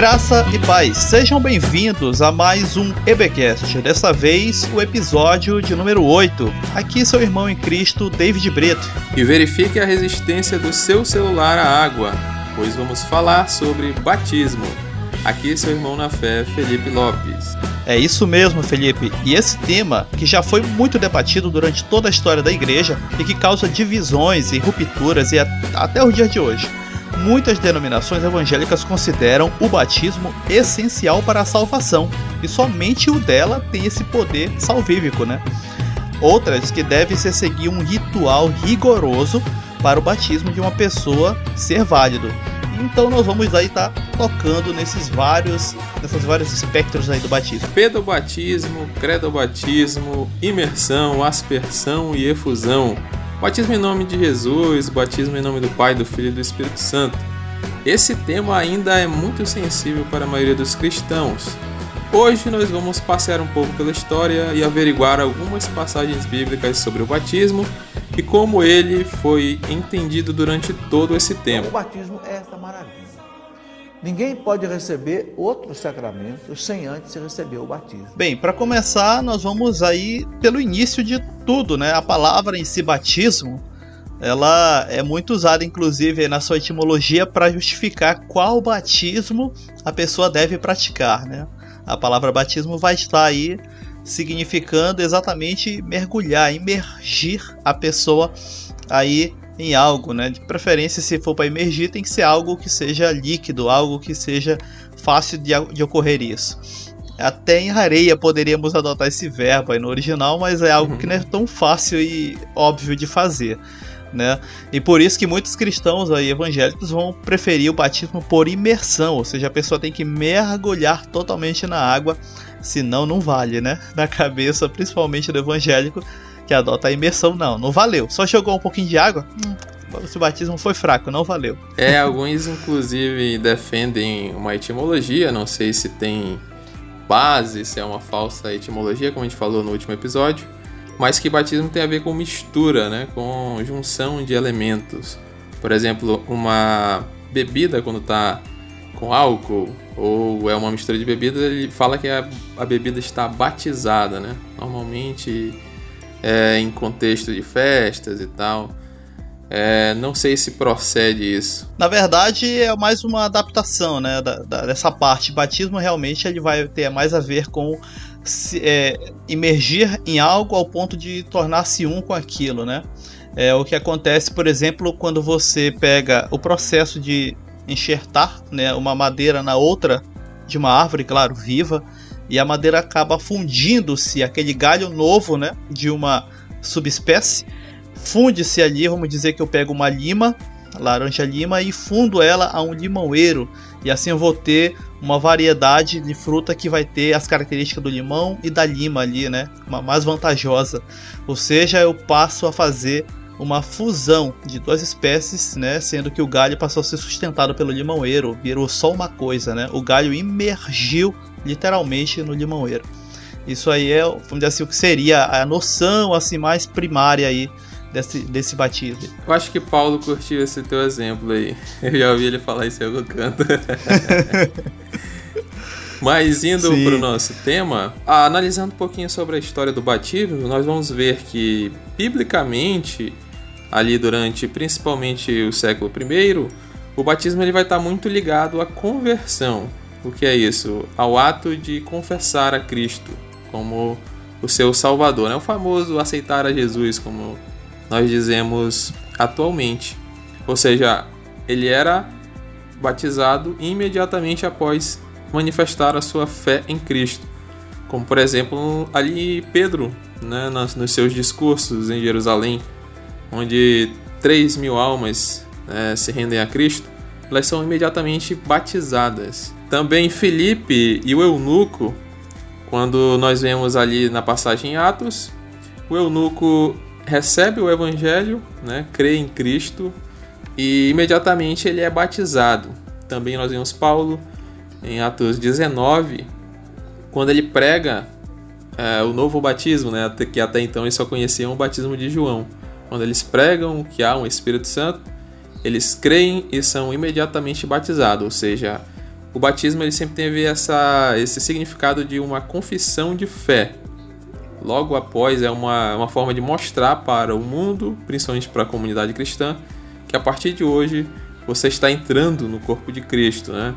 Graça e paz, sejam bem-vindos a mais um EBcast. Dessa vez, o episódio de número 8. Aqui seu irmão em Cristo, David Brito. E verifique a resistência do seu celular à água, pois vamos falar sobre batismo. Aqui seu irmão na fé, Felipe Lopes. É isso mesmo, Felipe. E esse tema, que já foi muito debatido durante toda a história da igreja e que causa divisões e rupturas e até o dia de hoje. Muitas denominações evangélicas consideram o batismo essencial para a salvação e somente o dela tem esse poder salvífico, né? Outras que deve se seguir um ritual rigoroso para o batismo de uma pessoa ser válido. Então nós vamos aí estar tá tocando nesses vários, nesses vários espectros aí do batismo. Pedobatismo, credobatismo, imersão, aspersão e efusão. Batismo em nome de Jesus, batismo em nome do Pai, do Filho e do Espírito Santo. Esse tema ainda é muito sensível para a maioria dos cristãos. Hoje nós vamos passear um pouco pela história e averiguar algumas passagens bíblicas sobre o batismo e como ele foi entendido durante todo esse tempo. O batismo é essa maravilha. Ninguém pode receber outro sacramento sem antes receber o batismo. Bem, para começar, nós vamos aí pelo início de tudo, né? A palavra em si batismo, ela é muito usada inclusive na sua etimologia para justificar qual batismo a pessoa deve praticar, né? A palavra batismo vai estar aí significando exatamente mergulhar, imergir a pessoa aí em algo, né? De preferência, se for para emergir, tem que ser algo que seja líquido, algo que seja fácil de, de ocorrer isso. Até em areia poderíamos adotar esse verbo aí no original, mas é algo que não é tão fácil e óbvio de fazer. Né? E por isso que muitos cristãos aí evangélicos vão preferir o batismo por imersão, ou seja, a pessoa tem que mergulhar totalmente na água, senão não vale, né? Na cabeça, principalmente do evangélico, que adota a imersão, não, não valeu. Só jogou um pouquinho de água, hum, o batismo foi fraco, não valeu. É, alguns inclusive defendem uma etimologia, não sei se tem base, se é uma falsa etimologia, como a gente falou no último episódio, mas que batismo tem a ver com mistura, né, com junção de elementos. Por exemplo, uma bebida quando está com álcool ou é uma mistura de bebida, ele fala que a, a bebida está batizada, né? Normalmente é, em contexto de festas e tal. É, não sei se procede isso. Na verdade, é mais uma adaptação, né? Da, da, dessa parte. Batismo realmente ele vai ter mais a ver com se, é, imergir em algo ao ponto de tornar-se um com aquilo, né? É o que acontece, por exemplo, quando você pega o processo de enxertar né, uma madeira na outra de uma árvore, claro, viva e a madeira acaba fundindo-se, aquele galho novo, né, de uma subespécie, funde-se ali, vamos dizer que eu pego uma lima, laranja lima e fundo ela a um limãoeiro e assim eu vou ter uma variedade de fruta que vai ter as características do limão e da lima ali, né, uma mais vantajosa. Ou seja, eu passo a fazer uma fusão de duas espécies, né, sendo que o galho passou a ser sustentado pelo limãoeiro, virou só uma coisa, né? O galho imergiu literalmente no limãoeiro. Isso aí é, vamos dizer assim, o que seria a noção assim mais primária aí desse, desse batismo. Eu acho que Paulo curtiu esse teu exemplo aí. Eu já ouvi ele falar isso em algum canto. Mas indo para o nosso tema, analisando um pouquinho sobre a história do batismo, nós vamos ver que, biblicamente, ali durante principalmente o século I, o batismo ele vai estar muito ligado à conversão. O que é isso? Ao ato de confessar a Cristo como o seu Salvador, né? o famoso aceitar a Jesus, como nós dizemos atualmente. Ou seja, ele era batizado imediatamente após manifestar a sua fé em Cristo. Como, por exemplo, ali Pedro, né, nos, nos seus discursos em Jerusalém, onde 3 mil almas né, se rendem a Cristo, elas são imediatamente batizadas. Também Felipe e o eunuco, quando nós vemos ali na passagem em Atos, o eunuco recebe o evangelho, né, crê em Cristo e imediatamente ele é batizado. Também nós vemos Paulo em Atos 19, quando ele prega é, o novo batismo, né, que até então eles só conheciam o batismo de João. Quando eles pregam que há um Espírito Santo, eles creem e são imediatamente batizados, ou seja, o batismo ele sempre teve essa, esse significado de uma confissão de fé. Logo após, é uma, uma forma de mostrar para o mundo, principalmente para a comunidade cristã, que a partir de hoje você está entrando no corpo de Cristo, né?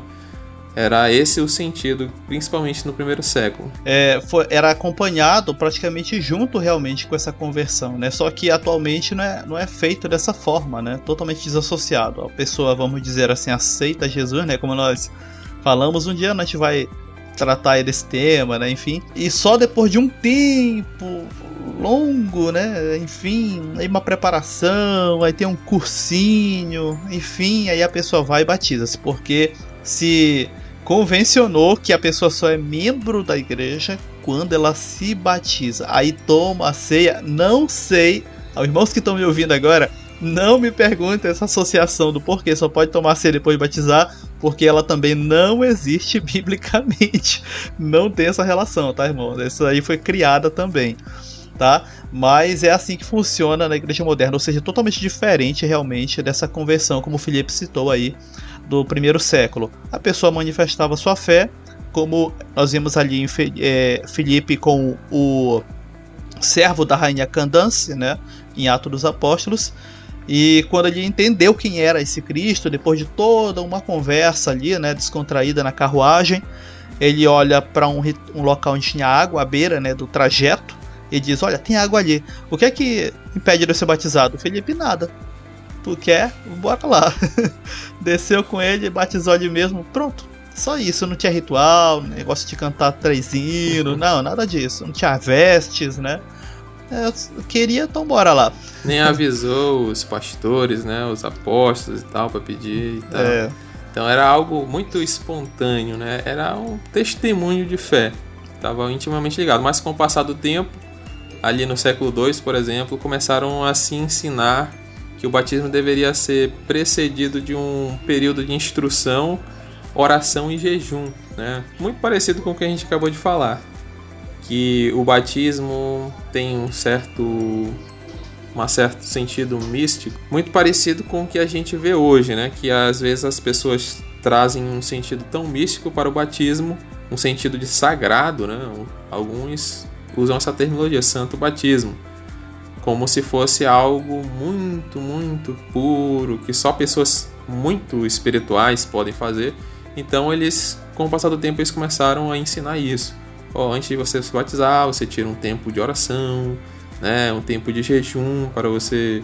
Era esse o sentido, principalmente no primeiro século. É, foi, era acompanhado praticamente junto realmente com essa conversão, né? Só que atualmente não é, não é feito dessa forma, né? Totalmente desassociado. A pessoa, vamos dizer assim, aceita Jesus, né? Como nós falamos, um dia a gente vai tratar desse tema, né? Enfim. E só depois de um tempo longo, né? Enfim, aí uma preparação, aí tem um cursinho, enfim, aí a pessoa vai e batiza-se, porque se convencionou que a pessoa só é membro da igreja quando ela se batiza. Aí toma a ceia, não sei. Aos irmãos que estão me ouvindo agora, não me perguntem essa associação do porquê só pode tomar ceia depois de batizar, porque ela também não existe biblicamente. Não tem essa relação, tá, irmão? Isso aí foi criada também, tá? Mas é assim que funciona na igreja moderna, ou seja, totalmente diferente realmente dessa conversão, como o Felipe citou aí, do primeiro século. A pessoa manifestava sua fé, como nós vimos ali em é, Filipe com o servo da rainha Candance, né, em Atos dos Apóstolos. E quando ele entendeu quem era esse Cristo, depois de toda uma conversa ali, né, descontraída na carruagem, ele olha para um, um, local onde tinha água à beira né, do trajeto e diz: Olha, tem água ali. O que é que impede de eu ser batizado? Felipe, nada. Tu quer? Bora lá. Desceu com ele, batizou ali mesmo. Pronto. Só isso, não tinha ritual, negócio de cantar três hinos, não, nada disso. Não tinha vestes, né? É, eu queria, então bora lá. Nem avisou os pastores, né? Os apóstolos e tal, para pedir e tal. É. Então era algo muito espontâneo, né? Era um testemunho de fé. Estava intimamente ligado. Mas com o passar do tempo, ali no século II, por exemplo, começaram a se ensinar que o batismo deveria ser precedido de um período de instrução, oração e jejum, né? Muito parecido com o que a gente acabou de falar, que o batismo tem um certo um certo sentido místico, muito parecido com o que a gente vê hoje, né? Que às vezes as pessoas trazem um sentido tão místico para o batismo, um sentido de sagrado, né? Alguns usam essa terminologia, santo batismo como se fosse algo muito, muito puro, que só pessoas muito espirituais podem fazer. Então eles, com o passar do tempo, eles começaram a ensinar isso. Oh, antes de você se batizar, você tira um tempo de oração, né, um tempo de jejum para você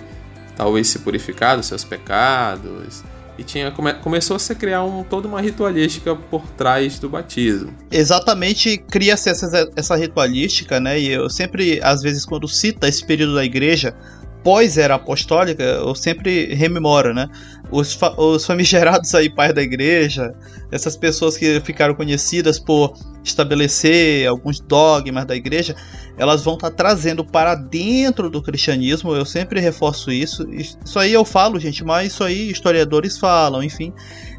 talvez se purificar dos seus pecados, e tinha come, começou a se criar um, toda uma ritualística por trás do batismo. Exatamente, cria-se essa, essa ritualística, né? E eu sempre, às vezes, quando cita esse período da igreja, pós-era apostólica, eu sempre rememoro, né? Os, fa os famigerados aí, pais da igreja, essas pessoas que ficaram conhecidas por estabelecer alguns dogmas da igreja, elas vão estar tá trazendo para dentro do cristianismo, eu sempre reforço isso. Isso aí eu falo, gente, mas isso aí historiadores falam, enfim.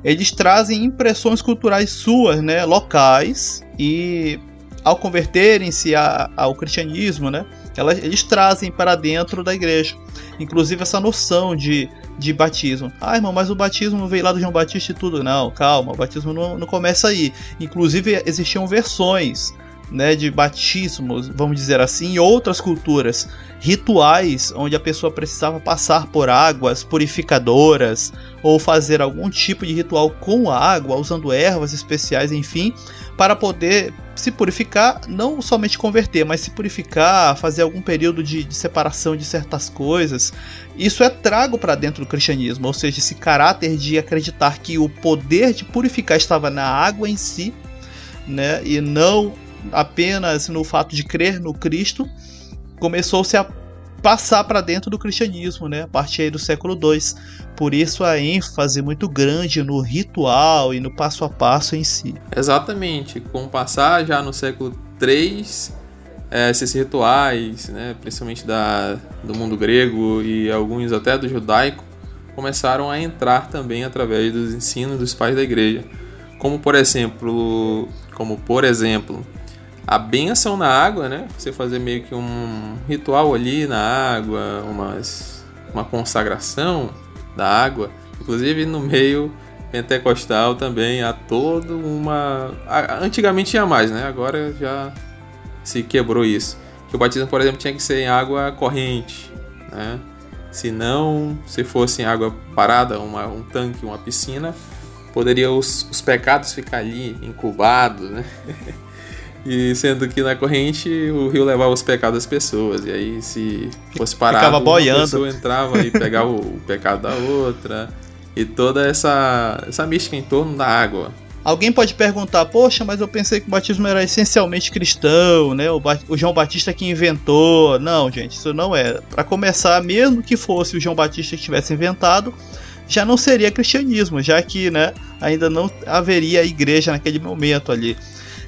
Eles trazem impressões culturais suas, né, locais, e ao converterem-se ao cristianismo, né, elas, eles trazem para dentro da igreja. Inclusive essa noção de, de batismo. Ah, irmão, mas o batismo veio lá do João Batista e tudo. Não, calma, o batismo não, não começa aí. Inclusive existiam versões né, de batismos, vamos dizer assim, em outras culturas, rituais onde a pessoa precisava passar por águas purificadoras ou fazer algum tipo de ritual com água, usando ervas especiais, enfim, para poder se purificar, não somente converter, mas se purificar, fazer algum período de, de separação de certas coisas. Isso é trago para dentro do cristianismo, ou seja, esse caráter de acreditar que o poder de purificar estava na água em si, né, e não apenas no fato de crer no Cristo, começou-se a passar para dentro do cristianismo, né, a partir do século II. Por isso a ênfase muito grande no ritual e no passo a passo em si. Exatamente, com o passar já no século III, é, esses rituais, né, principalmente da, do mundo grego e alguns até do judaico, começaram a entrar também através dos ensinos dos pais da igreja. Como por exemplo, como por exemplo, a benção na água, né? Você fazer meio que um ritual ali na água, umas, uma consagração da água. Inclusive no meio pentecostal também há todo uma. Antigamente tinha mais, né? Agora já se quebrou isso. Que o batismo, por exemplo, tinha que ser em água corrente, né? Se não, se fosse em água parada, uma, um tanque, uma piscina, poderia os, os pecados ficar ali incubados, né? E sendo que na corrente o rio levava os pecados das pessoas. E aí, se fosse parado, Ficava boiando. uma pessoa entrava e pegava o pecado da outra. E toda essa, essa mística em torno da água. Alguém pode perguntar, poxa, mas eu pensei que o batismo era essencialmente cristão, né? O, o João Batista que inventou. Não, gente, isso não é. Para começar, mesmo que fosse o João Batista que tivesse inventado, já não seria cristianismo, já que né, ainda não haveria igreja naquele momento ali.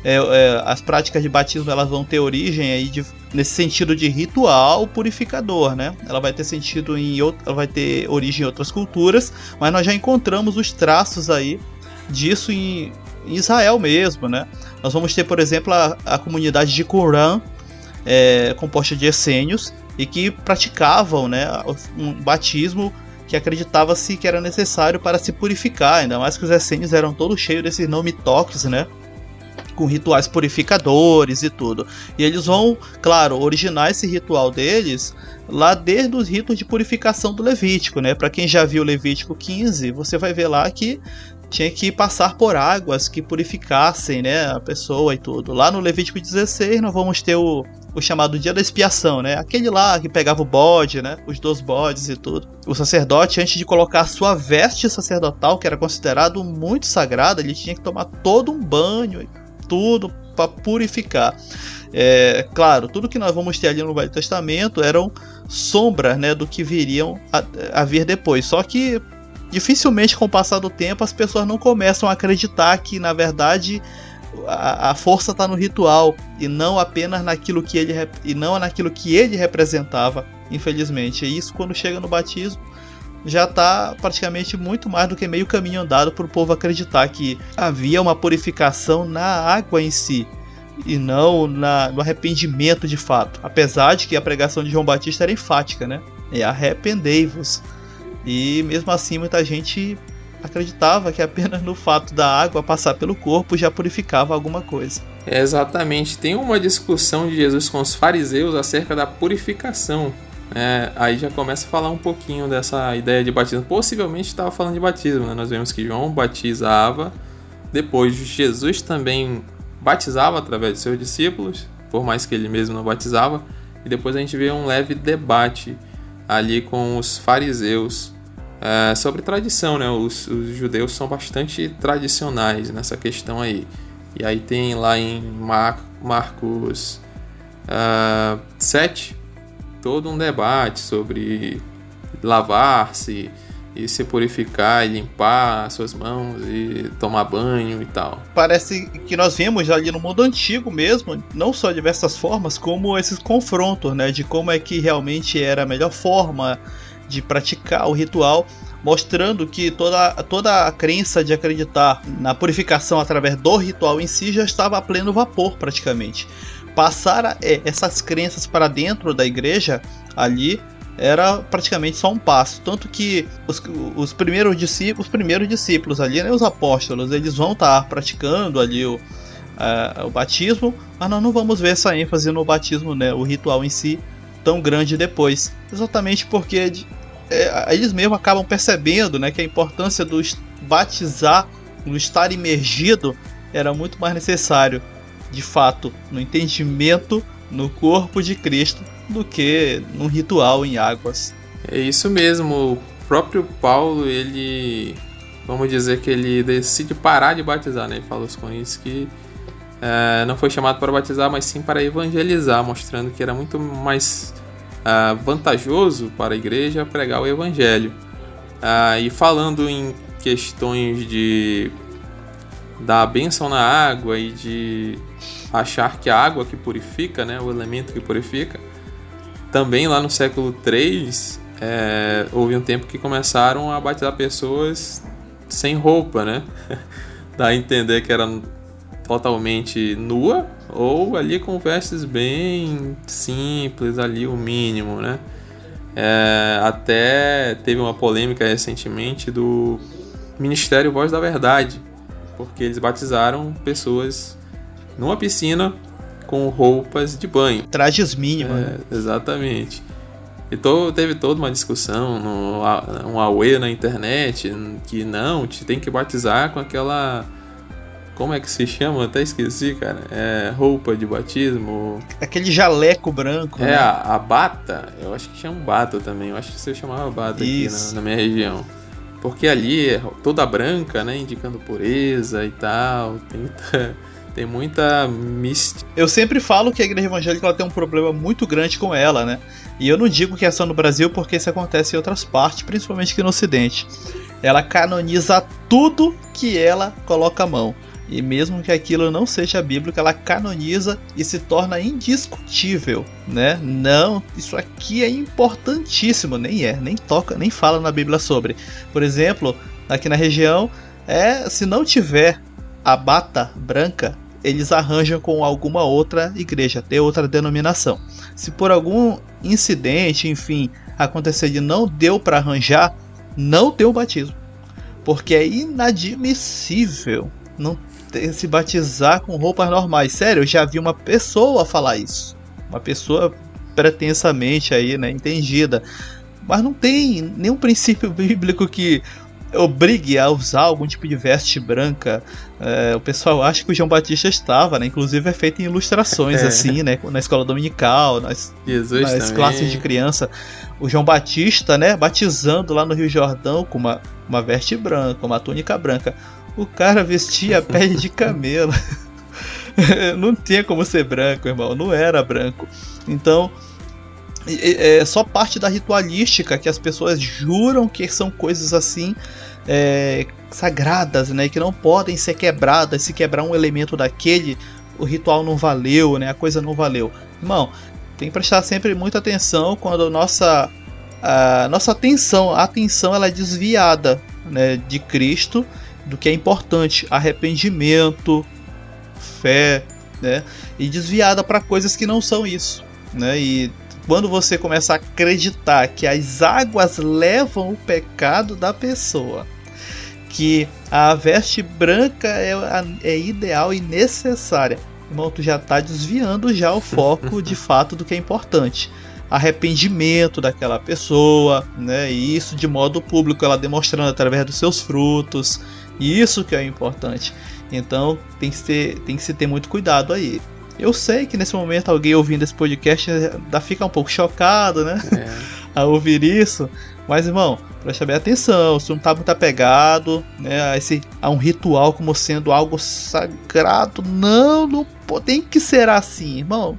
É, é, as práticas de batismo elas vão ter origem aí de, nesse sentido de ritual purificador, né? Ela vai ter sentido em ela vai ter origem em outras culturas, mas nós já encontramos os traços aí disso em, em Israel mesmo, né? Nós vamos ter, por exemplo, a, a comunidade de Qumran, é, composta de essênios, e que praticavam né, um batismo que acreditava-se que era necessário para se purificar, ainda mais que os essênios eram todos cheios desses nomitoques, né? Com rituais purificadores e tudo. E eles vão, claro, originar esse ritual deles lá desde os ritos de purificação do Levítico, né? Para quem já viu Levítico 15, você vai ver lá que tinha que passar por águas que purificassem né, a pessoa e tudo. Lá no Levítico 16 nós vamos ter o, o chamado dia da expiação, né? Aquele lá que pegava o bode, né? Os dois bodes e tudo. O sacerdote, antes de colocar sua veste sacerdotal, que era considerado muito sagrada, ele tinha que tomar todo um banho, tudo para purificar. É, claro, tudo que nós vamos ter ali no Velho Testamento eram sombras né, do que viriam a, a vir depois. Só que dificilmente com o passar do tempo as pessoas não começam a acreditar que na verdade a, a força está no ritual e não apenas naquilo que ele e não naquilo que ele representava, infelizmente. E isso quando chega no batismo já está praticamente muito mais do que meio caminho andado para o povo acreditar que havia uma purificação na água em si e não na, no arrependimento de fato. Apesar de que a pregação de João Batista era enfática, né? É arrependei-vos. E mesmo assim, muita gente acreditava que apenas no fato da água passar pelo corpo já purificava alguma coisa. Exatamente. Tem uma discussão de Jesus com os fariseus acerca da purificação. É, aí já começa a falar um pouquinho dessa ideia de batismo. Possivelmente estava falando de batismo. Né? Nós vemos que João batizava, depois Jesus também batizava através de seus discípulos, por mais que ele mesmo não batizava. E depois a gente vê um leve debate ali com os fariseus é, sobre tradição, né? Os, os, judeus são bastante tradicionais nessa questão aí. E aí tem lá em Mar Marcos uh, é, 7 todo um debate sobre lavar-se e se purificar e limpar suas mãos e tomar banho e tal. Parece que nós vimos ali no mundo antigo mesmo, não só diversas formas, como esses confrontos, né, de como é que realmente era a melhor forma de praticar o ritual, mostrando que toda, toda a crença de acreditar na purificação através do ritual em si já estava a pleno vapor praticamente. Passar é, essas crenças para dentro da igreja ali era praticamente só um passo. Tanto que os, os primeiros discípulos, os primeiros discípulos ali, né, os apóstolos, eles vão estar praticando ali o, o batismo, mas nós não vamos ver essa ênfase no batismo, né, o ritual em si, tão grande depois. Exatamente porque é, eles mesmos acabam percebendo né, que a importância do batizar, do estar imergido, era muito mais necessário, de fato, no entendimento no corpo de Cristo do que num ritual em águas. É isso mesmo. O próprio Paulo, ele. Vamos dizer que ele decide parar de batizar, né? Ele fala aos Coríntios que é, não foi chamado para batizar, mas sim para evangelizar, mostrando que era muito mais uh, vantajoso para a igreja pregar o evangelho. Uh, e falando em questões de da bênção na água e de achar que a água que purifica, né, o elemento que purifica, também lá no século 3 é, houve um tempo que começaram a batizar pessoas sem roupa, né? Dá a entender que era totalmente nua ou ali com vestes bem simples, ali o mínimo, né? É, até teve uma polêmica recentemente do Ministério Voz da Verdade, porque eles batizaram pessoas numa piscina com roupas de banho. Trajes mínimos. É, né? Exatamente. E to, teve toda uma discussão, no, um auê na internet, que não, te tem que batizar com aquela. Como é que se chama? Até esqueci, cara. É roupa de batismo. Aquele jaleco branco. É, né? a, a, bata. Eu acho que chama bata também. Eu acho que você chamava bata Isso. aqui na, na minha região. Porque ali é toda branca, né? Indicando pureza e tal. Tem, tem muita mística. Eu sempre falo que a igreja evangélica ela tem um problema muito grande com ela, né? E eu não digo que é só no Brasil, porque isso acontece em outras partes, principalmente aqui no Ocidente. Ela canoniza tudo que ela coloca a mão. E mesmo que aquilo não seja bíblico, ela canoniza e se torna indiscutível, né? Não, isso aqui é importantíssimo, nem é, nem toca, nem fala na Bíblia sobre. Por exemplo, aqui na região, é se não tiver a bata branca, eles arranjam com alguma outra igreja, ter outra denominação. Se por algum incidente, enfim, acontecer de não deu para arranjar, não tem o batismo. Porque é inadmissível não ter, se batizar com roupas normais. Sério, eu já vi uma pessoa falar isso. Uma pessoa pretensamente aí, né, entendida. Mas não tem nenhum princípio bíblico que obrigue a usar algum tipo de veste branca. É, o pessoal acha que o João Batista estava, né? Inclusive é feito em ilustrações, é. assim, né? Na escola dominical, nas, nas classes de criança. O João Batista, né? Batizando lá no Rio Jordão com uma, uma veste branca, uma túnica branca. O cara vestia a pele de camelo. não tinha como ser branco, irmão. Não era branco. Então, é só parte da ritualística que as pessoas juram que são coisas assim é, sagradas, né, que não podem ser quebradas. Se quebrar um elemento daquele, o ritual não valeu, né, a coisa não valeu. Irmão, tem que prestar sempre muita atenção quando a nossa a nossa atenção, a atenção ela é desviada, né, de Cristo, do que é importante, arrependimento, fé, né, e desviada para coisas que não são isso, né? E quando você começa a acreditar que as águas levam o pecado da pessoa, que a veste branca é, é ideal e necessária, irmão, tu já está desviando já o foco de fato do que é importante. Arrependimento daquela pessoa, né? E isso de modo público, ela demonstrando através dos seus frutos. Isso que é importante. Então tem que, ter, tem que se ter muito cuidado aí. Eu sei que nesse momento alguém ouvindo esse podcast ainda fica um pouco chocado, né? É. a ouvir isso. Mas, irmão, preste bem atenção, se não tá muito apegado né, a, esse, a um ritual como sendo algo sagrado, não, não tem que ser assim, irmão.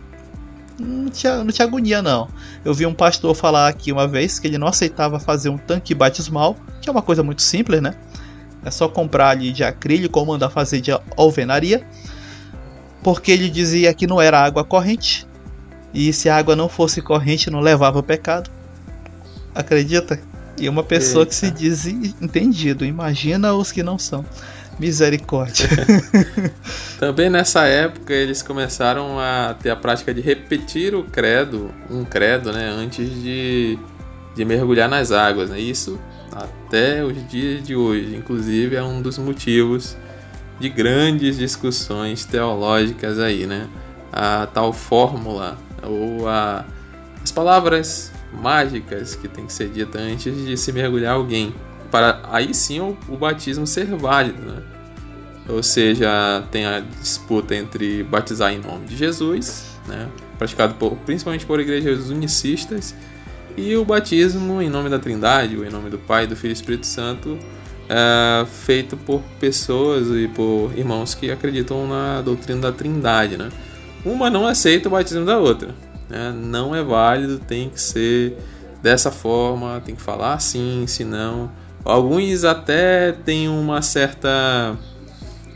Não te, não te agonia, não. Eu vi um pastor falar aqui uma vez que ele não aceitava fazer um tanque batismal, que é uma coisa muito simples, né? É só comprar ali de acrílico ou mandar fazer de alvenaria porque ele dizia que não era água corrente, e se a água não fosse corrente não levava o pecado. Acredita? E uma pessoa Eita. que se diz entendido, imagina os que não são. Misericórdia. Também nessa época eles começaram a ter a prática de repetir o credo, um credo, né, antes de, de mergulhar nas águas. Né? Isso até os dias de hoje, inclusive é um dos motivos de grandes discussões teológicas aí, né? A tal fórmula ou a, as palavras mágicas que tem que ser dita antes de se mergulhar alguém, para aí sim o, o batismo ser válido, né? Ou seja, tem a disputa entre batizar em nome de Jesus, né? praticado por, principalmente por igrejas unicistas, e o batismo em nome da Trindade, ou em nome do Pai, do Filho e do Espírito Santo, é, feito por pessoas e por irmãos que acreditam na doutrina da Trindade, né? Uma não aceita o batismo da outra, né? Não é válido, tem que ser dessa forma, tem que falar assim, senão. Alguns até têm uma certa.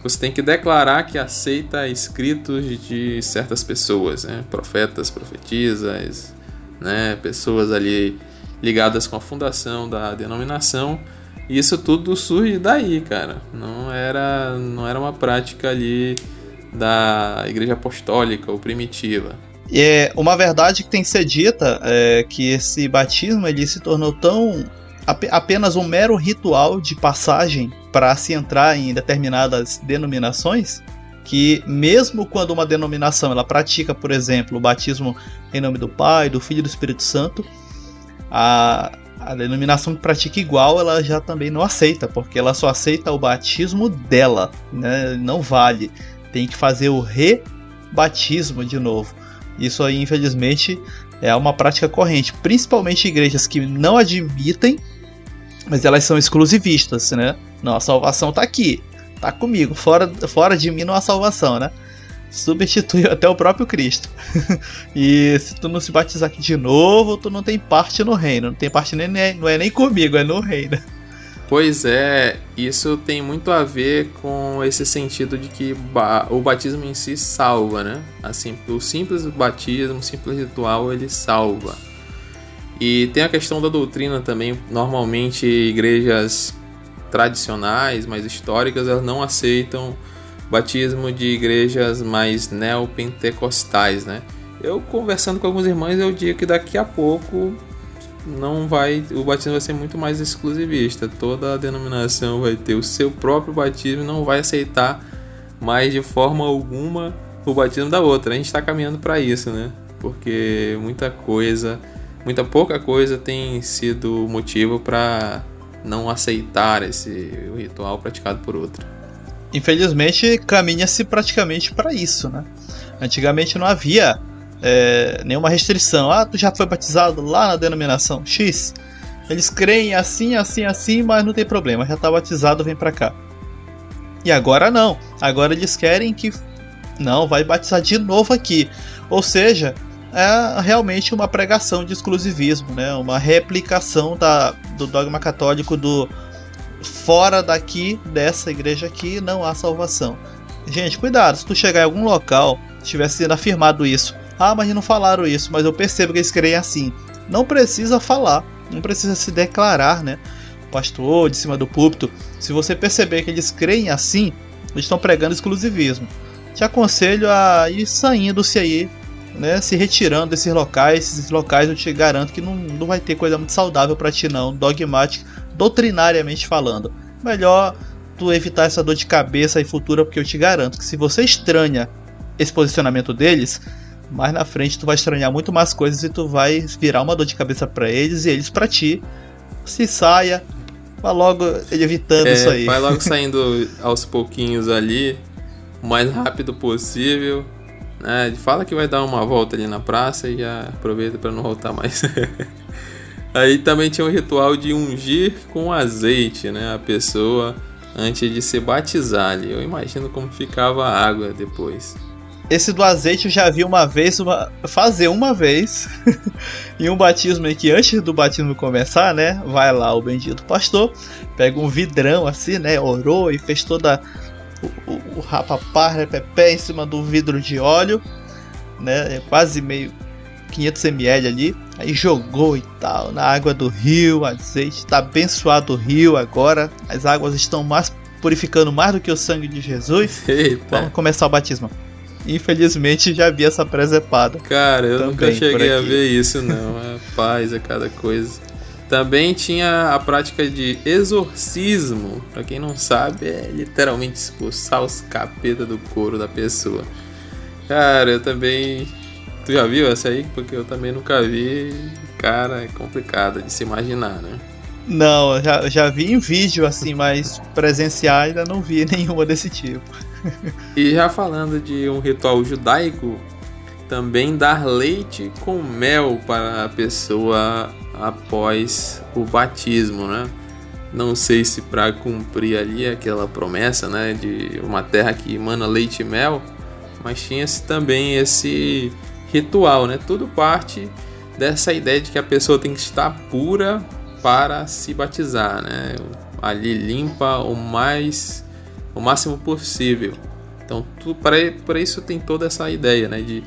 Você tem que declarar que aceita escritos de certas pessoas, né? Profetas, profetisas, né? Pessoas ali ligadas com a fundação da denominação e isso tudo surge daí, cara. Não era, não era uma prática ali da igreja apostólica ou primitiva. É uma verdade que tem que ser dita é que esse batismo ele se tornou tão apenas um mero ritual de passagem para se entrar em determinadas denominações, que mesmo quando uma denominação ela pratica, por exemplo, o batismo em nome do Pai, do Filho e do Espírito Santo, a, a denominação que pratica igual ela já também não aceita, porque ela só aceita o batismo dela, né? não vale. Tem que fazer o rebatismo de novo. Isso aí, infelizmente, é uma prática corrente, principalmente igrejas que não admitem, mas elas são exclusivistas, né? Não, a salvação tá aqui, tá comigo, fora, fora de mim não há salvação, né? Substitui até o próprio Cristo. e se tu não se batizar aqui de novo, tu não tem parte no reino, não tem parte nem, não é nem comigo, é no reino. Pois é, isso tem muito a ver com esse sentido de que o batismo em si salva, né? Assim, o simples batismo, o simples ritual, ele salva. E tem a questão da doutrina também. Normalmente, igrejas tradicionais, mais históricas, elas não aceitam batismo de igrejas mais neopentecostais, né? Eu conversando com alguns irmãos, eu digo que daqui a pouco não vai, o batismo vai ser muito mais exclusivista. Toda a denominação vai ter o seu próprio batismo não vai aceitar mais de forma alguma o batismo da outra. A gente está caminhando para isso, né? Porque muita coisa, muita pouca coisa tem sido motivo para não aceitar esse ritual praticado por outra. Infelizmente, caminha-se praticamente para isso, né? Antigamente não havia é, nenhuma restrição. Ah, tu já foi batizado lá na denominação X. Eles creem assim, assim, assim, mas não tem problema, já está batizado, vem para cá. E agora não. Agora eles querem que não vai batizar de novo aqui. Ou seja, é realmente uma pregação de exclusivismo, né? Uma replicação da, do dogma católico do fora daqui dessa igreja aqui não há salvação. Gente, cuidado, se tu chegar em algum local, tivesse sendo afirmado isso, ah, mas não falaram isso, mas eu percebo que eles creem assim. Não precisa falar, não precisa se declarar, né? Pastor, de cima do púlpito. Se você perceber que eles creem assim, eles estão pregando exclusivismo. Te aconselho a ir saindo-se aí, né? Se retirando desses locais. Esses locais eu te garanto que não, não vai ter coisa muito saudável para ti, não. Dogmática, doutrinariamente falando. Melhor tu evitar essa dor de cabeça aí futura, porque eu te garanto que se você estranha esse posicionamento deles, mais na frente tu vai estranhar muito mais coisas e tu vai virar uma dor de cabeça para eles e eles para ti. Se saia, vai logo evitando é, isso aí. Vai logo saindo aos pouquinhos ali, o mais rápido possível. Né? Fala que vai dar uma volta ali na praça e já aproveita para não voltar mais. aí também tinha o ritual de ungir com azeite, né? A pessoa antes de se batizar ali. Eu imagino como ficava a água depois. Esse do azeite eu já vi uma vez, uma, fazer uma vez, em um batismo em que antes do batismo começar, né? Vai lá o bendito pastor, pega um vidrão assim, né? Orou e fez toda o, o, o rapapá, repepé em cima do vidro de óleo, né? É quase meio 500 ml ali, aí jogou e tal na água do rio, azeite, tá abençoado o rio agora, as águas estão mais purificando mais do que o sangue de Jesus. Eita. Vamos começar o batismo. Infelizmente já vi essa presepada. Cara, eu nunca cheguei a ver isso, não. É paz, é cada coisa. Também tinha a prática de exorcismo. Pra quem não sabe, é literalmente expulsar os capetas do couro da pessoa. Cara, eu também. Tu já viu essa aí? Porque eu também nunca vi. Cara, é complicado de se imaginar, né? Não, já, já vi em vídeo assim, mas presencial ainda não vi nenhuma desse tipo e já falando de um ritual judaico, também dar leite com mel para a pessoa após o batismo, né? Não sei se para cumprir ali aquela promessa, né, de uma terra que emana leite e mel, mas tinha-se também esse ritual, né? Tudo parte dessa ideia de que a pessoa tem que estar pura para se batizar, né? Ali limpa o mais o máximo possível. Então, para isso tem toda essa ideia, né? De,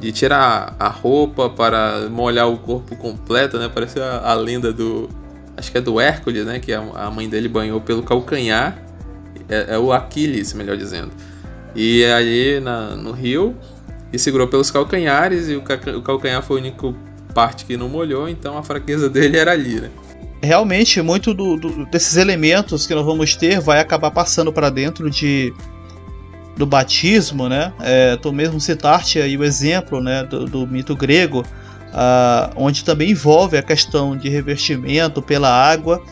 de tirar a roupa para molhar o corpo completo, né? Parece a, a lenda do. Acho que é do Hércules, né? Que a, a mãe dele banhou pelo calcanhar. É, é, o Aquiles, melhor dizendo. E aí na, no rio. E segurou pelos calcanhares. E o, o calcanhar foi a única parte que não molhou. Então a fraqueza dele era ali, né? realmente muito do, do, desses elementos que nós vamos ter vai acabar passando para dentro de do batismo, né? É, mesmo citaste aí o exemplo, né, do, do mito grego, uh, onde também envolve a questão de revestimento pela água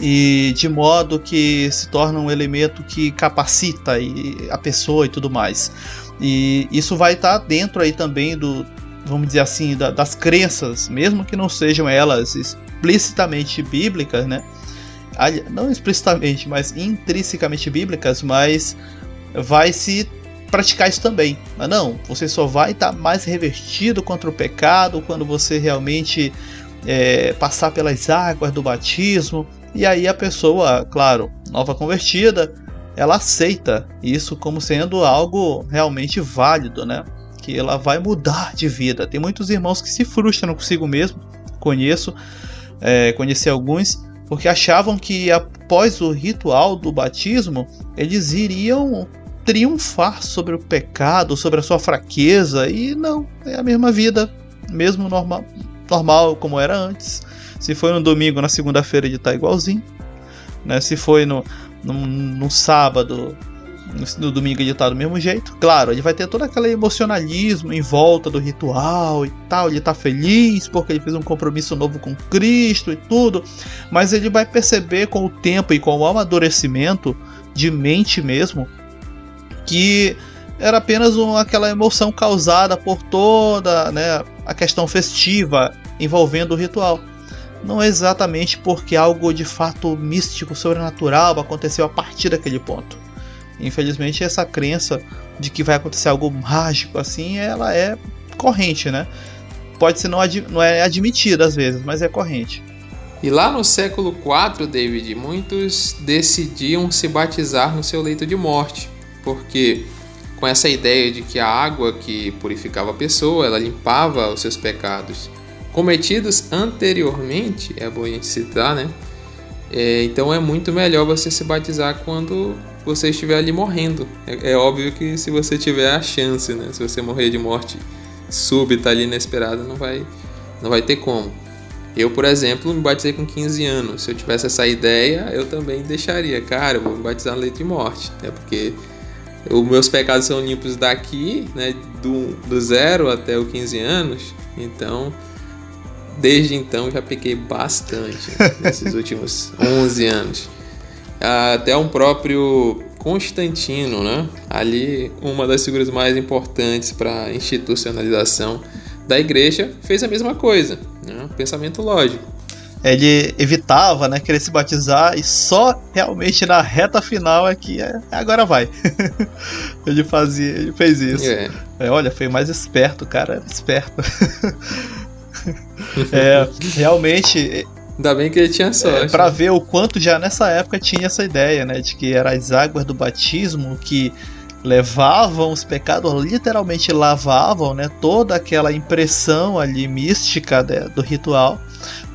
e de modo que se torna um elemento que capacita a pessoa e tudo mais. E isso vai estar dentro aí também do, vamos dizer assim, da, das crenças, mesmo que não sejam elas explicitamente bíblicas, né? Não explicitamente, mas intrinsecamente bíblicas, mas vai se praticar isso também. Mas não, você só vai estar mais revestido contra o pecado quando você realmente é, passar pelas águas do batismo. E aí a pessoa, claro, nova convertida, ela aceita isso como sendo algo realmente válido, né? Que ela vai mudar de vida. Tem muitos irmãos que se frustram consigo mesmo, conheço, é, conheci alguns, porque achavam que após o ritual do batismo eles iriam triunfar sobre o pecado, sobre a sua fraqueza, e não, é a mesma vida, mesmo normal, normal como era antes. Se foi no domingo, na segunda-feira ele tá igualzinho. Né? Se foi no, no, no sábado, no domingo ele tá do mesmo jeito. Claro, ele vai ter todo aquele emocionalismo em volta do ritual e tal. Ele tá feliz porque ele fez um compromisso novo com Cristo e tudo. Mas ele vai perceber com o tempo e com o amadurecimento de mente mesmo que era apenas uma, aquela emoção causada por toda né, a questão festiva envolvendo o ritual. Não é exatamente porque algo de fato místico, sobrenatural aconteceu a partir daquele ponto. Infelizmente, essa crença de que vai acontecer algo mágico assim, ela é corrente, né? Pode ser não, não é admitida às vezes, mas é corrente. E lá no século IV, David, muitos decidiam se batizar no seu leito de morte porque com essa ideia de que a água que purificava a pessoa, ela limpava os seus pecados cometidos anteriormente, é bom a gente citar, né? É, então é muito melhor você se batizar quando você estiver ali morrendo. É, é, óbvio que se você tiver a chance, né? Se você morrer de morte súbita ali inesperada, não vai, não vai ter como. Eu, por exemplo, me batizei com 15 anos. Se eu tivesse essa ideia, eu também deixaria. Cara, vou me batizar no leito de morte. Né? porque os meus pecados são limpos daqui, né, do, do zero até os 15 anos. Então, desde então já pequei bastante nesses últimos 11 anos. Até um próprio Constantino, né? Ali, uma das figuras mais importantes para a institucionalização da igreja, fez a mesma coisa. Né? Pensamento lógico ele evitava, né, querer se batizar e só realmente na reta final é que é, agora vai. ele fazia, ele fez isso. É. É, olha, foi mais esperto, cara, esperto. é, realmente Ainda bem que ele tinha sorte. É, pra ver o quanto já nessa época tinha essa ideia, né? De que eram as águas do batismo que levavam os pecados, literalmente lavavam, né? Toda aquela impressão ali mística né, do ritual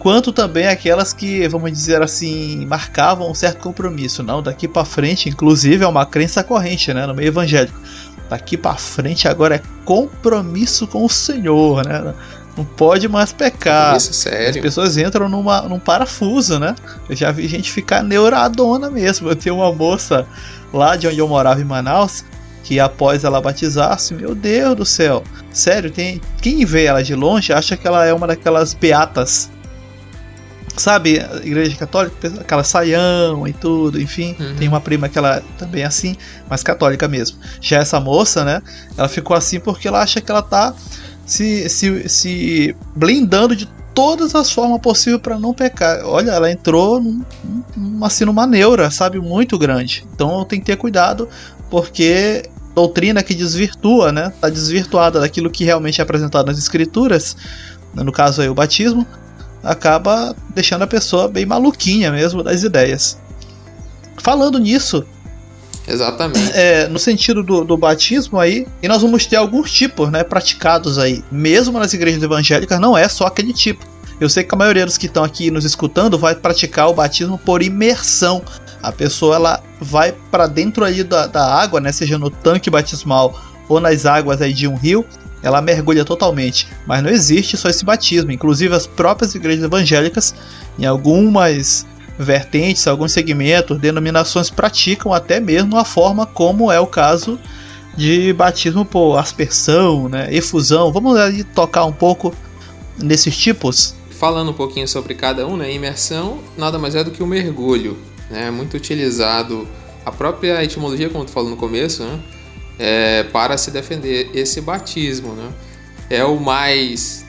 quanto também aquelas que, vamos dizer assim, marcavam um certo compromisso. Não, daqui para frente, inclusive, é uma crença corrente, né, no meio evangélico. Daqui para frente agora é compromisso com o Senhor, né? Não pode mais pecar. Isso, sério. As pessoas entram numa, num parafuso, né? Eu já vi gente ficar neuradona mesmo. Eu tenho uma moça lá de onde eu morava em Manaus que após ela batizar-se, meu Deus do céu, sério, tem quem vê ela de longe acha que ela é uma daquelas beatas sabe, igreja católica, aquela saião e tudo, enfim. Uhum. Tem uma prima que ela também é assim, mas católica mesmo. Já essa moça, né, ela ficou assim porque ela acha que ela tá se, se, se blindando de todas as formas possíveis para não pecar. Olha, ela entrou num, num, assim numa neura, sabe, muito grande. Então tem que ter cuidado, porque doutrina que desvirtua, né, tá desvirtuada daquilo que realmente é apresentado nas escrituras, no caso aí o batismo, acaba deixando a pessoa bem maluquinha mesmo das ideias. Falando nisso. Exatamente. É, no sentido do, do batismo aí, e nós vamos ter alguns tipos, né, praticados aí. Mesmo nas igrejas evangélicas, não é só aquele tipo. Eu sei que a maioria dos que estão aqui nos escutando vai praticar o batismo por imersão. A pessoa ela vai para dentro aí da, da água, né, seja no tanque batismal ou nas águas aí de um rio, ela mergulha totalmente. Mas não existe só esse batismo. Inclusive as próprias igrejas evangélicas, em algumas vertentes, alguns segmentos, denominações praticam até mesmo a forma como é o caso de batismo por aspersão, né, efusão. Vamos aí tocar um pouco nesses tipos? Falando um pouquinho sobre cada um, né, imersão nada mais é do que o mergulho, né, muito utilizado a própria etimologia, como tu falou no começo, né, é, para se defender esse batismo, né, é o mais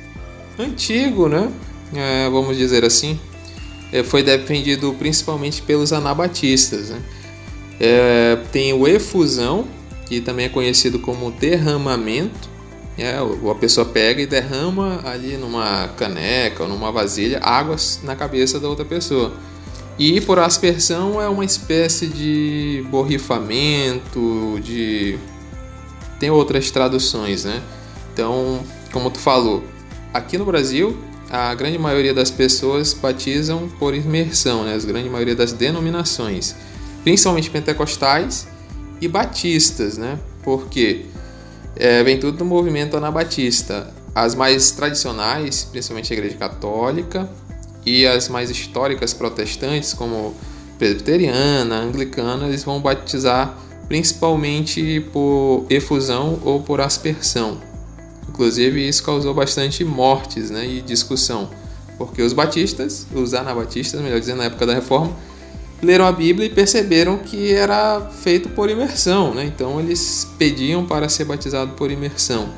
antigo, né, é, vamos dizer assim, foi defendido principalmente pelos anabatistas. Né? É, tem o efusão, que também é conhecido como derramamento. É, a pessoa pega e derrama ali numa caneca ou numa vasilha águas na cabeça da outra pessoa. E por aspersão é uma espécie de borrifamento, de tem outras traduções, né? Então, como tu falou, aqui no Brasil a grande maioria das pessoas batizam por imersão, né? a grande maioria das denominações, principalmente pentecostais e batistas, né? porque é, vem tudo do movimento anabatista. As mais tradicionais, principalmente a Igreja Católica, e as mais históricas protestantes, como presbiteriana, anglicana, eles vão batizar principalmente por efusão ou por aspersão. Inclusive, isso causou bastante mortes né, e discussão, porque os batistas, os anabatistas, melhor dizendo, na época da reforma, leram a Bíblia e perceberam que era feito por imersão, né? então eles pediam para ser batizado por imersão.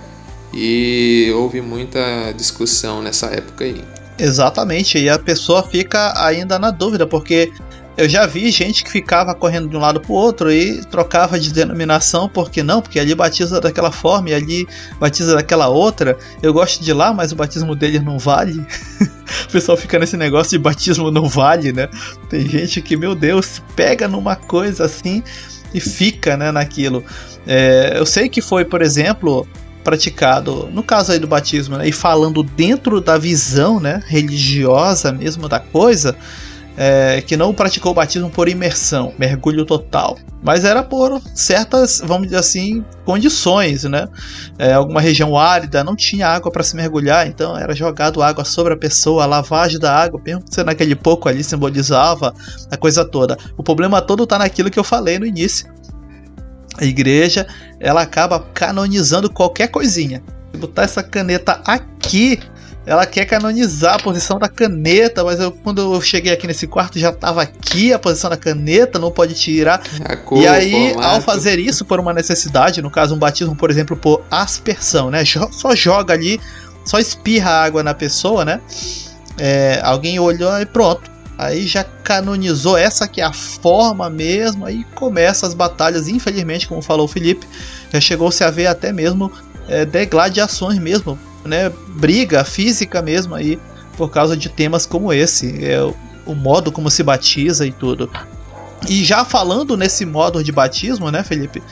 E houve muita discussão nessa época aí. Exatamente, e a pessoa fica ainda na dúvida, porque eu já vi gente que ficava correndo de um lado para o outro e trocava de denominação, porque não? Porque ali batiza daquela forma e ali batiza daquela outra. Eu gosto de lá, mas o batismo dele não vale. o pessoal fica nesse negócio de batismo não vale, né? Tem gente que, meu Deus, pega numa coisa assim e fica né, naquilo. É, eu sei que foi, por exemplo, praticado, no caso aí do batismo, né, e falando dentro da visão né, religiosa mesmo da coisa é, que não praticou o batismo por imersão, mergulho total, mas era por certas, vamos dizer assim, condições, né? É, alguma região árida não tinha água para se mergulhar, então era jogado água sobre a pessoa, a lavagem da água, mesmo sendo aquele pouco ali simbolizava a coisa toda. O problema todo está naquilo que eu falei no início. A igreja ela acaba canonizando qualquer coisinha. Se botar essa caneta aqui, ela quer canonizar a posição da caneta, mas eu, quando eu cheguei aqui nesse quarto já estava aqui a posição da caneta, não pode tirar. Cor, e aí, formato. ao fazer isso por uma necessidade, no caso um batismo, por exemplo, por aspersão, né? Só joga ali, só espirra água na pessoa, né? É, alguém olhou e pronto. Aí já canonizou essa que é a forma mesmo, aí começa as batalhas, infelizmente, como falou o Felipe, já chegou-se a ver até mesmo é, degladiações mesmo né, briga física mesmo aí por causa de temas como esse, é, o modo como se batiza e tudo. E já falando nesse modo de batismo, né, Felipe,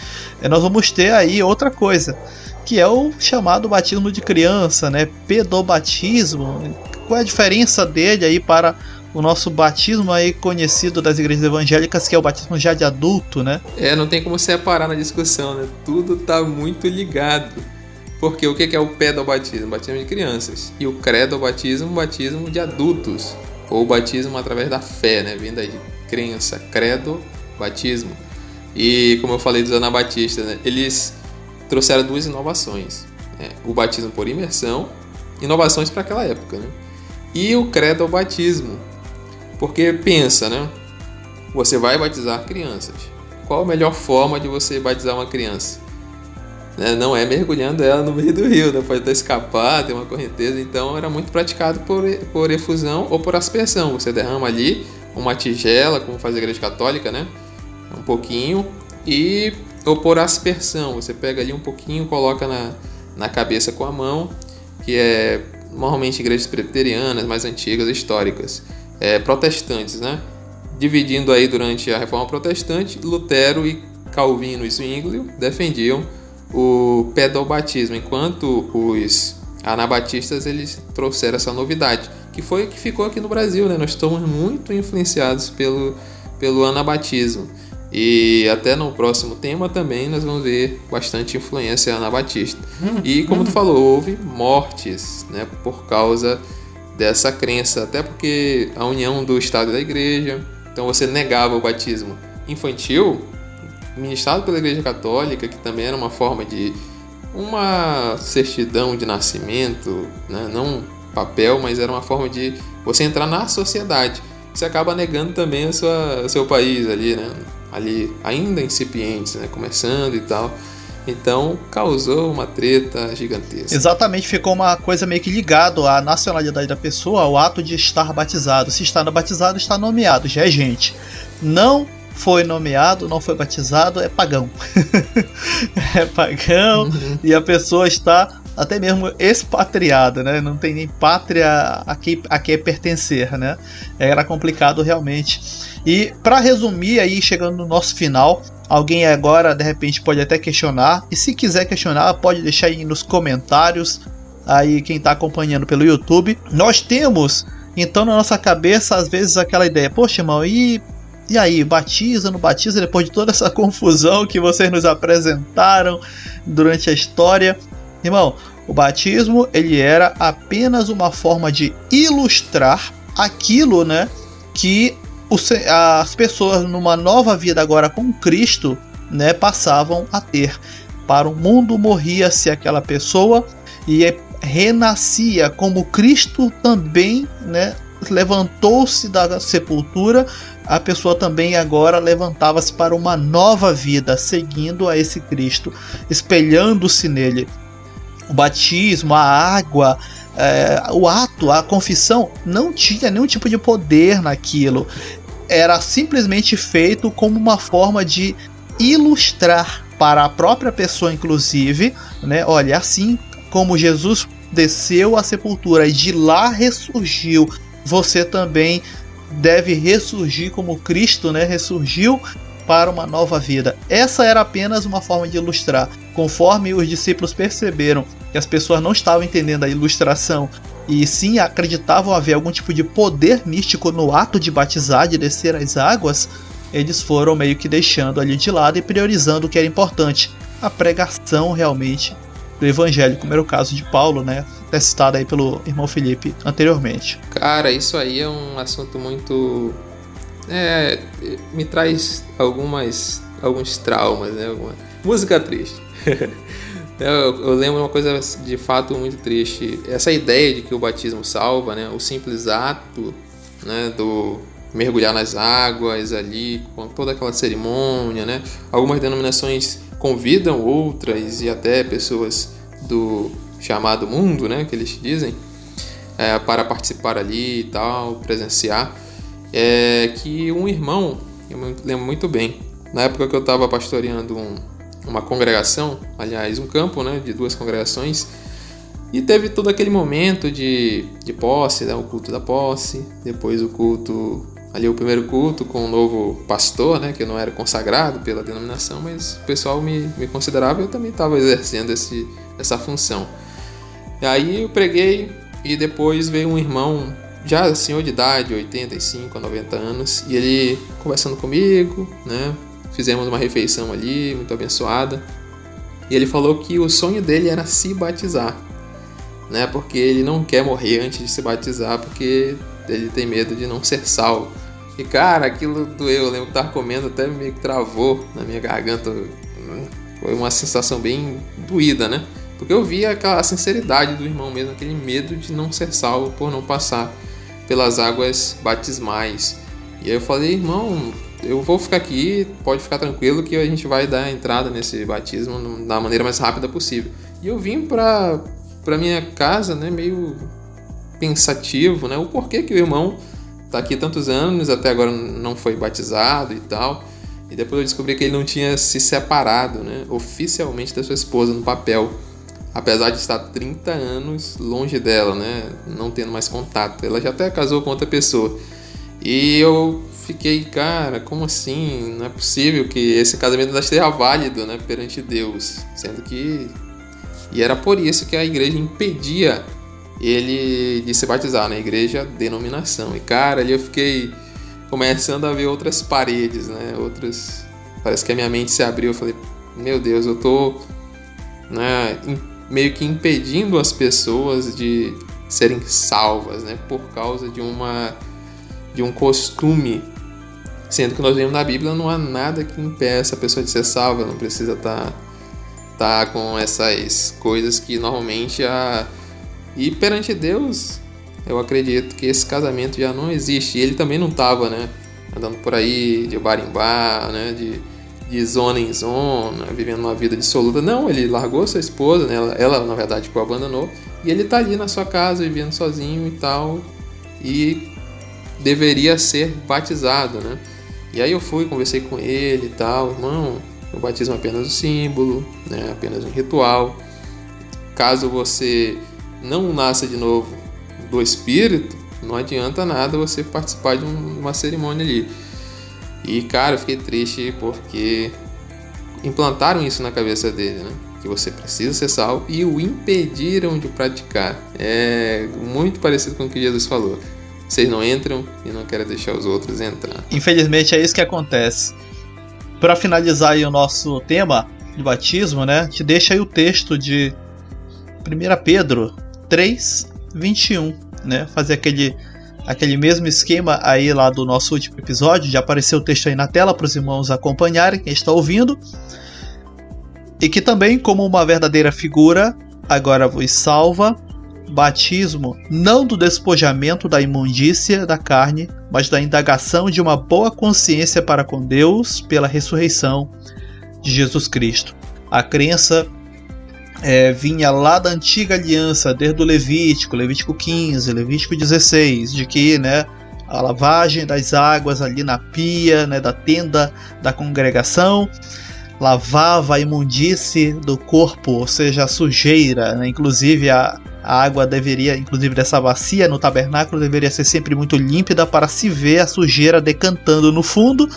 é, nós vamos ter aí outra coisa, que é o chamado batismo de criança, né, pedobatismo. Qual é a diferença dele aí para o nosso batismo aí conhecido das igrejas evangélicas, que é o batismo já de adulto, né? É, não tem como separar na discussão, né? Tudo tá muito ligado. Porque o que é o pedobatismo? Batismo de crianças. E o credobatismo, batismo de adultos. Ou batismo através da fé, né? Vindo aí de crença, credo, batismo. E como eu falei dos anabatistas, né? eles trouxeram duas inovações. Né? O batismo por imersão, inovações para aquela época, né? E o credo batismo. Porque pensa, né? Você vai batizar crianças. Qual a melhor forma de você batizar uma criança? Né, não é mergulhando ela no meio do rio, né, pode até escapar, tem uma correnteza, então era muito praticado por, por efusão ou por aspersão. Você derrama ali uma tigela, como faz a igreja católica, né, um pouquinho, e ou por aspersão, você pega ali um pouquinho, coloca na, na cabeça com a mão, que é normalmente igrejas presbiterianas mais antigas, históricas, é, protestantes, né? Dividindo aí durante a Reforma Protestante, Lutero e Calvino e Zwinglio defendiam o pedobatismo, enquanto os anabatistas eles trouxeram essa novidade, que foi que ficou aqui no Brasil, né? Nós estamos muito influenciados pelo, pelo anabatismo. E até no próximo tema também nós vamos ver bastante influência anabatista. E como tu falou, houve mortes, né, por causa dessa crença, até porque a união do Estado e da Igreja, então você negava o batismo infantil, ministrado pela Igreja Católica, que também era uma forma de uma certidão de nascimento, né? não papel, mas era uma forma de você entrar na sociedade. Você acaba negando também o seu país ali, né? Ali ainda incipientes, né? Começando e tal. Então causou uma treta gigantesca. Exatamente, ficou uma coisa meio que ligado à nacionalidade da pessoa, ao ato de estar batizado. Se está batizado, está nomeado, já é gente. Não foi nomeado, não foi batizado, é pagão. é pagão uhum. e a pessoa está até mesmo expatriada, né? Não tem nem pátria a que, a que pertencer, né? Era complicado realmente. E para resumir aí, chegando no nosso final, alguém agora de repente pode até questionar, e se quiser questionar, pode deixar aí nos comentários, aí quem está acompanhando pelo YouTube. Nós temos então na nossa cabeça às vezes aquela ideia, poxa, irmão, e e aí, batiza, não batiza, depois de toda essa confusão que vocês nos apresentaram durante a história. Irmão, o batismo ele era apenas uma forma de ilustrar aquilo, né, que as pessoas numa nova vida agora com Cristo, né, passavam a ter. Para o mundo morria-se aquela pessoa e renascia como Cristo também, né, levantou-se da sepultura a pessoa também agora levantava-se para uma nova vida, seguindo a esse Cristo, espelhando-se nele. O batismo, a água, é, o ato, a confissão não tinha nenhum tipo de poder naquilo. Era simplesmente feito como uma forma de ilustrar para a própria pessoa, inclusive, né? Olha, assim como Jesus desceu à sepultura e de lá ressurgiu, você também deve ressurgir como Cristo, né, ressurgiu para uma nova vida. Essa era apenas uma forma de ilustrar. Conforme os discípulos perceberam que as pessoas não estavam entendendo a ilustração e sim acreditavam haver algum tipo de poder místico no ato de batizar, de descer as águas, eles foram meio que deixando ali de lado e priorizando o que era importante, a pregação realmente do evangelho, como era o caso de Paulo, né? Até citado aí pelo irmão Felipe anteriormente. Cara, isso aí é um assunto muito. É, me traz algumas alguns traumas, né? Alguma... Música triste. eu, eu, lembro uma coisa de fato muito triste. Essa ideia de que o batismo salva, né? O simples ato, né? Do mergulhar nas águas ali, com toda aquela cerimônia, né? Algumas denominações convidam outras e até pessoas do chamado mundo, né, que eles dizem, é, para participar ali e tal, presenciar, é que um irmão, eu me lembro muito bem, na época que eu estava pastoreando um, uma congregação, aliás, um campo né, de duas congregações, e teve todo aquele momento de, de posse, né, o culto da posse, depois o culto ali o primeiro culto com um novo pastor, né, que eu não era consagrado pela denominação, mas o pessoal me, me considerava e eu também estava exercendo esse, essa função. E aí eu preguei e depois veio um irmão já senhor de idade, 85 a 90 anos, e ele conversando comigo, né, fizemos uma refeição ali, muito abençoada, e ele falou que o sonho dele era se batizar, né, porque ele não quer morrer antes de se batizar, porque ele tem medo de não ser salvo. E cara, aquilo doeu. Eu lembro que tava comendo, até meio que travou na minha garganta. Foi uma sensação bem doída, né? Porque eu via aquela sinceridade do irmão mesmo, aquele medo de não ser salvo por não passar pelas águas batismais. E aí eu falei, irmão, eu vou ficar aqui, pode ficar tranquilo que a gente vai dar entrada nesse batismo da maneira mais rápida possível. E eu vim pra, pra minha casa, né, meio pensativo, né, o porquê que o irmão tá aqui tantos anos, até agora não foi batizado e tal. E depois eu descobri que ele não tinha se separado, né, oficialmente da sua esposa no papel. Apesar de estar 30 anos longe dela, né, não tendo mais contato. Ela já até casou com outra pessoa. E eu fiquei, cara, como assim? Não é possível que esse casamento ainda esteja válido, né, perante Deus, sendo que e era por isso que a igreja impedia ele de se batizar na igreja denominação. E cara, ali eu fiquei começando a ver outras paredes, né? Outras. Parece que a minha mente se abriu. Eu falei, meu Deus, eu tô né, meio que impedindo as pessoas de serem salvas, né? Por causa de uma de um costume, sendo que nós vemos na Bíblia não há nada que impeça a pessoa de ser salva, não precisa estar tá, tá com essas coisas que normalmente a e perante Deus eu acredito que esse casamento já não existe. E ele também não estava, né? Andando por aí de bar em bar, né? De, de zona em zona, vivendo uma vida dissoluta. Não, ele largou sua esposa, né? Ela, ela na verdade, o abandonou. E ele tá ali na sua casa, vivendo sozinho e tal. E deveria ser batizado, né? E aí eu fui, conversei com ele e tal, irmão, o batismo é apenas um símbolo, né? Apenas um ritual. Caso você não nasça de novo do espírito, não adianta nada você participar de uma cerimônia ali. E cara, eu fiquei triste porque implantaram isso na cabeça dele, né? Que você precisa ser salvo e o impediram de praticar. É muito parecido com o que Jesus falou. Vocês não entram e não querem deixar os outros entrar. Infelizmente é isso que acontece. Para finalizar o nosso tema de batismo, né? Te deixa aí o texto de 1 Pedro 3, 21, né? Fazer aquele aquele mesmo esquema aí lá do nosso último episódio, já apareceu o texto aí na tela para os irmãos acompanharem, quem está ouvindo. E que também, como uma verdadeira figura, agora vos salva, batismo não do despojamento da imundícia da carne, mas da indagação de uma boa consciência para com Deus pela ressurreição de Jesus Cristo. A crença é, vinha lá da antiga aliança, desde o Levítico, Levítico 15, Levítico 16, de que né, a lavagem das águas ali na pia né, da tenda da congregação lavava a imundície do corpo, ou seja, a sujeira, né? inclusive a, a água deveria, inclusive dessa bacia no tabernáculo, deveria ser sempre muito límpida para se ver a sujeira decantando no fundo,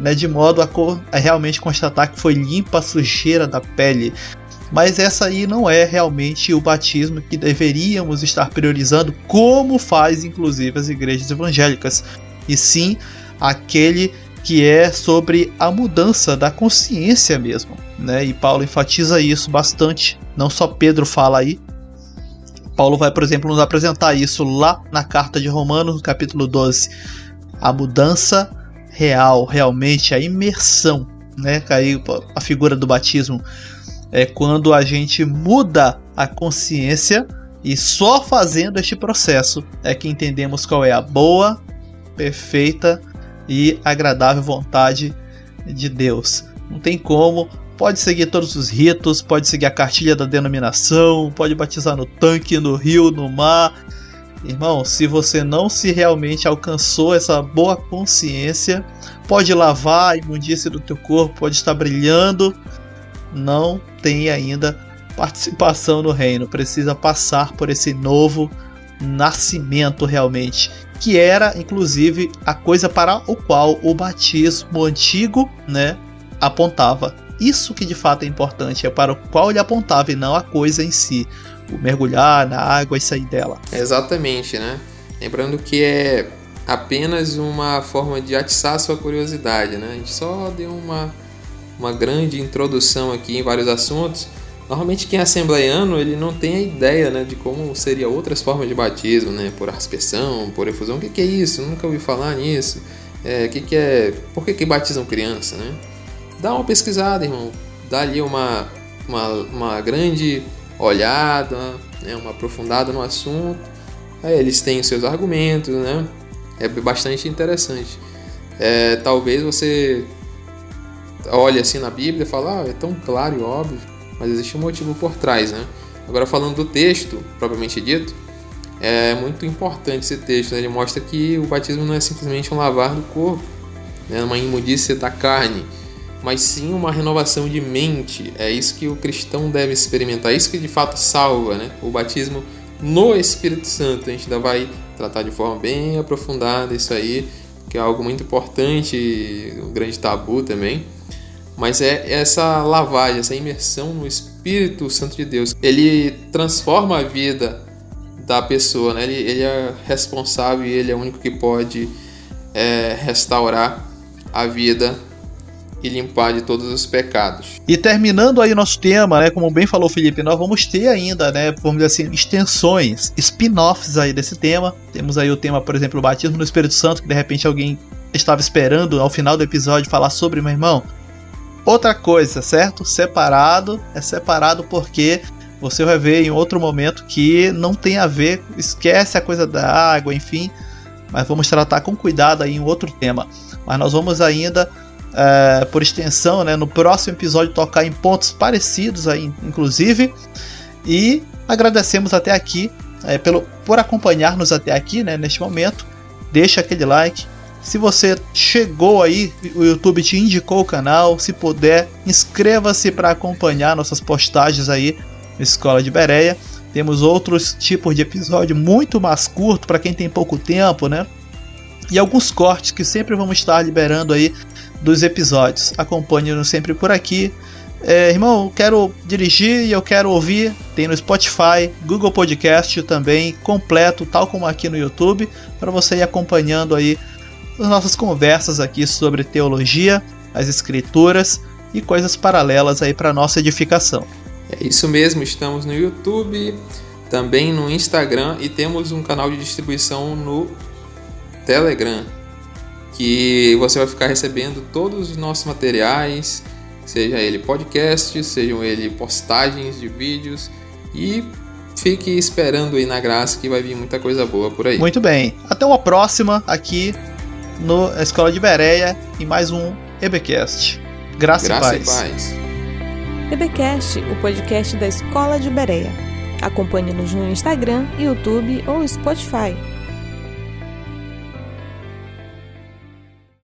né, de modo a, a realmente constatar que foi limpa a sujeira da pele mas essa aí não é realmente o batismo que deveríamos estar priorizando, como faz inclusive as igrejas evangélicas, e sim aquele que é sobre a mudança da consciência mesmo, né? E Paulo enfatiza isso bastante. Não só Pedro fala aí. Paulo vai, por exemplo, nos apresentar isso lá na carta de Romanos, no capítulo 12. A mudança real, realmente a imersão, né? Aí a figura do batismo é quando a gente muda a consciência e só fazendo este processo é que entendemos qual é a boa, perfeita e agradável vontade de Deus. Não tem como, pode seguir todos os ritos, pode seguir a cartilha da denominação, pode batizar no tanque, no rio, no mar. Irmão, se você não se realmente alcançou essa boa consciência, pode lavar a imundície do teu corpo, pode estar brilhando, não tem ainda participação no reino, precisa passar por esse novo nascimento realmente, que era inclusive a coisa para o qual o batismo antigo, né, apontava. Isso que de fato é importante, é para o qual ele apontava e não a coisa em si, o mergulhar na água e sair dela. Exatamente, né? Lembrando que é apenas uma forma de atiçar sua curiosidade, né? A gente só deu uma uma grande introdução aqui em vários assuntos. Normalmente quem é assembleiano ele não tem a ideia né, de como seria outras formas de batismo, né, por aspersão, por efusão. O que, que é isso? Nunca ouvi falar nisso. É, que, que é? Por que, que batizam criança, né? Dá uma pesquisada, irmão. Dá ali uma, uma, uma grande olhada, né, uma aprofundada no assunto. Aí eles têm os seus argumentos, né? É bastante interessante. É, talvez você olha assim na Bíblia e fala, ah, é tão claro e óbvio, mas existe um motivo por trás, né? Agora falando do texto, propriamente dito, é muito importante esse texto, né? ele mostra que o batismo não é simplesmente um lavar do corpo, né? uma imundícia da carne, mas sim uma renovação de mente. É isso que o cristão deve experimentar, é isso que de fato salva, né? O batismo no Espírito Santo. A gente ainda vai tratar de forma bem aprofundada isso aí, que é algo muito importante, um grande tabu também mas é essa lavagem, essa imersão no Espírito Santo de Deus. Ele transforma a vida da pessoa, né? ele, ele é responsável e ele é o único que pode é, restaurar a vida e limpar de todos os pecados. E terminando aí nosso tema, né, como bem falou Felipe, nós vamos ter ainda, né, vamos dizer assim, extensões, spin-offs aí desse tema. Temos aí o tema, por exemplo, o batismo no Espírito Santo, que de repente alguém estava esperando ao final do episódio falar sobre, meu irmão. Outra coisa, certo? Separado, é separado porque você vai ver em outro momento que não tem a ver, esquece a coisa da água, enfim. Mas vamos tratar com cuidado aí em outro tema. Mas nós vamos ainda, é, por extensão, né, no próximo episódio tocar em pontos parecidos aí, inclusive. E agradecemos até aqui é, pelo, por acompanhar-nos até aqui, né, neste momento. Deixa aquele like. Se você chegou aí, o YouTube te indicou o canal. Se puder, inscreva-se para acompanhar nossas postagens aí Escola de Bereia. Temos outros tipos de episódio muito mais curto para quem tem pouco tempo, né? E alguns cortes que sempre vamos estar liberando aí dos episódios. Acompanhe-nos sempre por aqui. É, irmão, eu quero dirigir e eu quero ouvir. Tem no Spotify, Google Podcast também, completo, tal como aqui no YouTube, para você ir acompanhando aí as nossas conversas aqui sobre teologia, as escrituras e coisas paralelas aí para nossa edificação. É isso mesmo, estamos no YouTube, também no Instagram e temos um canal de distribuição no Telegram, que você vai ficar recebendo todos os nossos materiais, seja ele podcast, sejam ele postagens de vídeos e fique esperando aí na graça que vai vir muita coisa boa por aí. Muito bem. Até uma próxima aqui no Escola de Bereia em mais um EBcast. Graça, Graça e paz. E paz. EBcast, o podcast da Escola de Bereia. Acompanhe-nos no Instagram, YouTube ou Spotify.